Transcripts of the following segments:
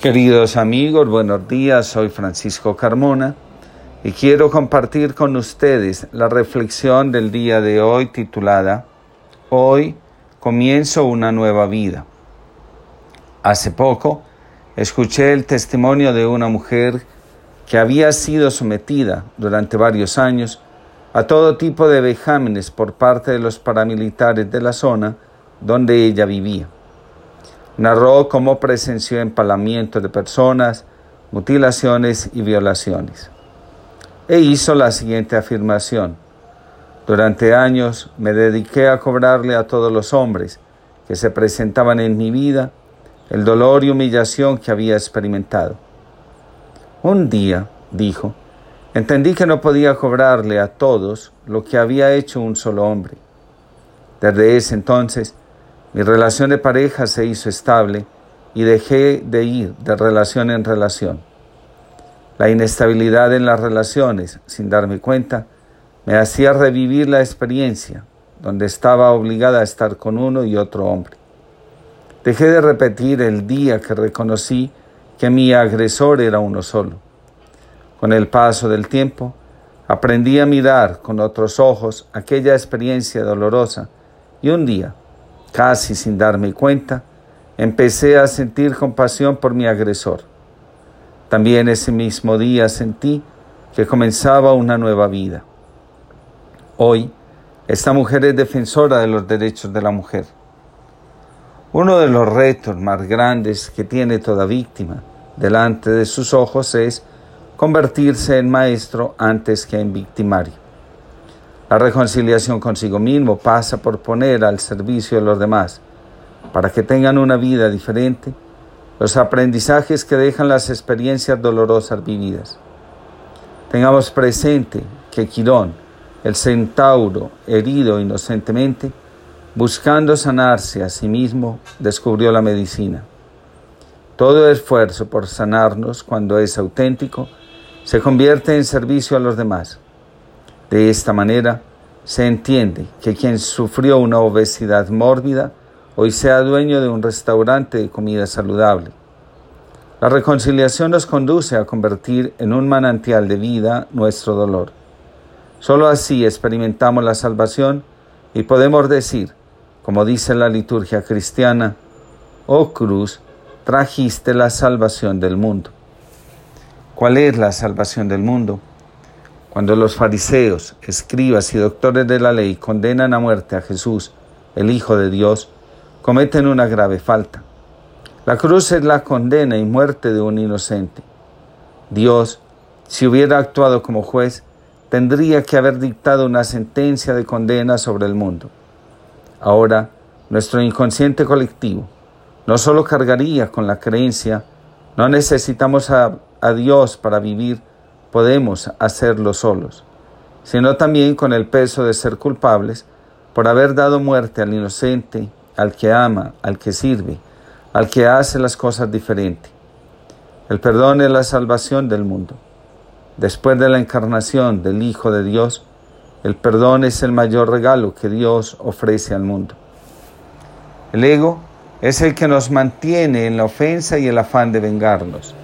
Queridos amigos, buenos días, soy Francisco Carmona y quiero compartir con ustedes la reflexión del día de hoy titulada Hoy comienzo una nueva vida. Hace poco escuché el testimonio de una mujer que había sido sometida durante varios años a todo tipo de vejámenes por parte de los paramilitares de la zona donde ella vivía. Narró cómo presenció empalamiento de personas, mutilaciones y violaciones. E hizo la siguiente afirmación. Durante años me dediqué a cobrarle a todos los hombres que se presentaban en mi vida el dolor y humillación que había experimentado. Un día, dijo, entendí que no podía cobrarle a todos lo que había hecho un solo hombre. Desde ese entonces, mi relación de pareja se hizo estable y dejé de ir de relación en relación. La inestabilidad en las relaciones, sin darme cuenta, me hacía revivir la experiencia donde estaba obligada a estar con uno y otro hombre. Dejé de repetir el día que reconocí que mi agresor era uno solo. Con el paso del tiempo, aprendí a mirar con otros ojos aquella experiencia dolorosa y un día, Casi sin darme cuenta, empecé a sentir compasión por mi agresor. También ese mismo día sentí que comenzaba una nueva vida. Hoy, esta mujer es defensora de los derechos de la mujer. Uno de los retos más grandes que tiene toda víctima delante de sus ojos es convertirse en maestro antes que en victimario. La reconciliación consigo mismo pasa por poner al servicio de los demás, para que tengan una vida diferente, los aprendizajes que dejan las experiencias dolorosas vividas. Tengamos presente que Quirón, el centauro herido inocentemente, buscando sanarse a sí mismo, descubrió la medicina. Todo esfuerzo por sanarnos, cuando es auténtico, se convierte en servicio a los demás. De esta manera, se entiende que quien sufrió una obesidad mórbida hoy sea dueño de un restaurante de comida saludable. La reconciliación nos conduce a convertir en un manantial de vida nuestro dolor. Solo así experimentamos la salvación y podemos decir, como dice la liturgia cristiana, oh cruz, trajiste la salvación del mundo. ¿Cuál es la salvación del mundo? Cuando los fariseos, escribas y doctores de la ley condenan a muerte a Jesús, el Hijo de Dios, cometen una grave falta. La cruz es la condena y muerte de un inocente. Dios, si hubiera actuado como juez, tendría que haber dictado una sentencia de condena sobre el mundo. Ahora, nuestro inconsciente colectivo no solo cargaría con la creencia, no necesitamos a, a Dios para vivir, podemos hacerlo solos, sino también con el peso de ser culpables por haber dado muerte al inocente, al que ama, al que sirve, al que hace las cosas diferente. El perdón es la salvación del mundo. Después de la encarnación del Hijo de Dios, el perdón es el mayor regalo que Dios ofrece al mundo. El ego es el que nos mantiene en la ofensa y el afán de vengarnos.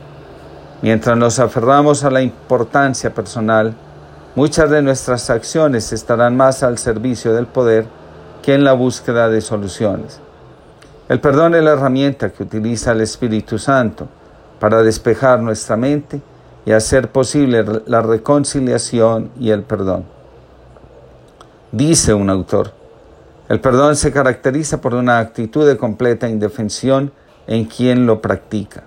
Mientras nos aferramos a la importancia personal, muchas de nuestras acciones estarán más al servicio del poder que en la búsqueda de soluciones. El perdón es la herramienta que utiliza el Espíritu Santo para despejar nuestra mente y hacer posible la reconciliación y el perdón. Dice un autor, el perdón se caracteriza por una actitud de completa indefensión en quien lo practica.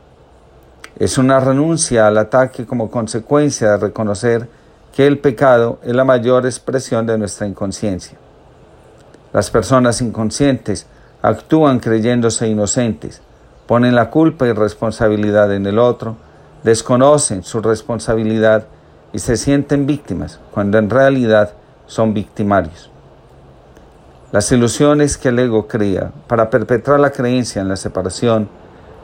Es una renuncia al ataque como consecuencia de reconocer que el pecado es la mayor expresión de nuestra inconsciencia. Las personas inconscientes actúan creyéndose inocentes, ponen la culpa y responsabilidad en el otro, desconocen su responsabilidad y se sienten víctimas cuando en realidad son victimarios. Las ilusiones que el ego crea para perpetrar la creencia en la separación,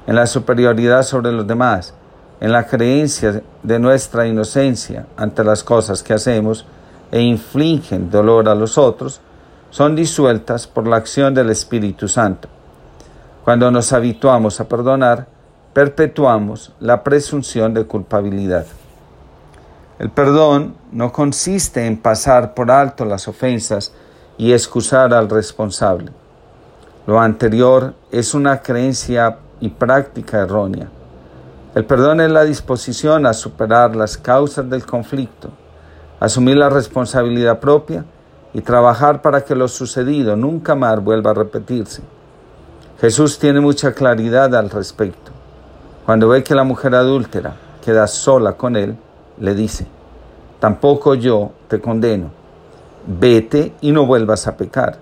en la superioridad sobre los demás, en la creencia de nuestra inocencia ante las cosas que hacemos e infligen dolor a los otros, son disueltas por la acción del Espíritu Santo. Cuando nos habituamos a perdonar, perpetuamos la presunción de culpabilidad. El perdón no consiste en pasar por alto las ofensas y excusar al responsable. Lo anterior es una creencia y práctica errónea. El perdón es la disposición a superar las causas del conflicto, asumir la responsabilidad propia y trabajar para que lo sucedido nunca más vuelva a repetirse. Jesús tiene mucha claridad al respecto. Cuando ve que la mujer adúltera queda sola con él, le dice, tampoco yo te condeno, vete y no vuelvas a pecar.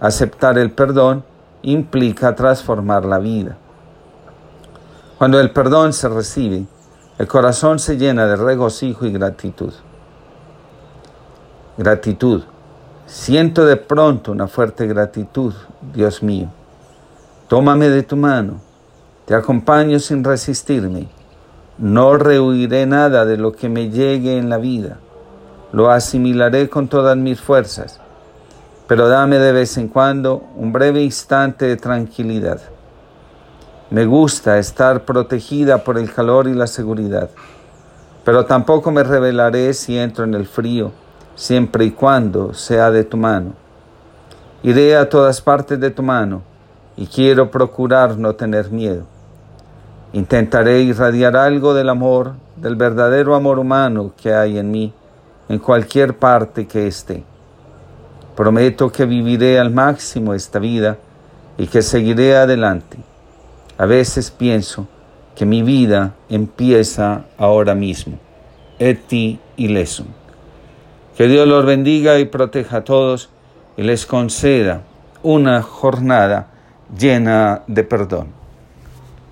Aceptar el perdón implica transformar la vida. Cuando el perdón se recibe, el corazón se llena de regocijo y gratitud. Gratitud. Siento de pronto una fuerte gratitud, Dios mío. Tómame de tu mano, te acompaño sin resistirme no rehuiré nada de lo que me llegue en la vida, lo asimilaré con todas mis fuerzas, pero dame de vez en cuando un breve instante de tranquilidad. Me gusta estar protegida por el calor y la seguridad, pero tampoco me revelaré si entro en el frío, siempre y cuando sea de tu mano. Iré a todas partes de tu mano y quiero procurar no tener miedo. Intentaré irradiar algo del amor, del verdadero amor humano que hay en mí, en cualquier parte que esté. Prometo que viviré al máximo esta vida y que seguiré adelante. A veces pienso que mi vida empieza ahora mismo. Eti y lesum. Que Dios los bendiga y proteja a todos y les conceda una jornada llena de perdón.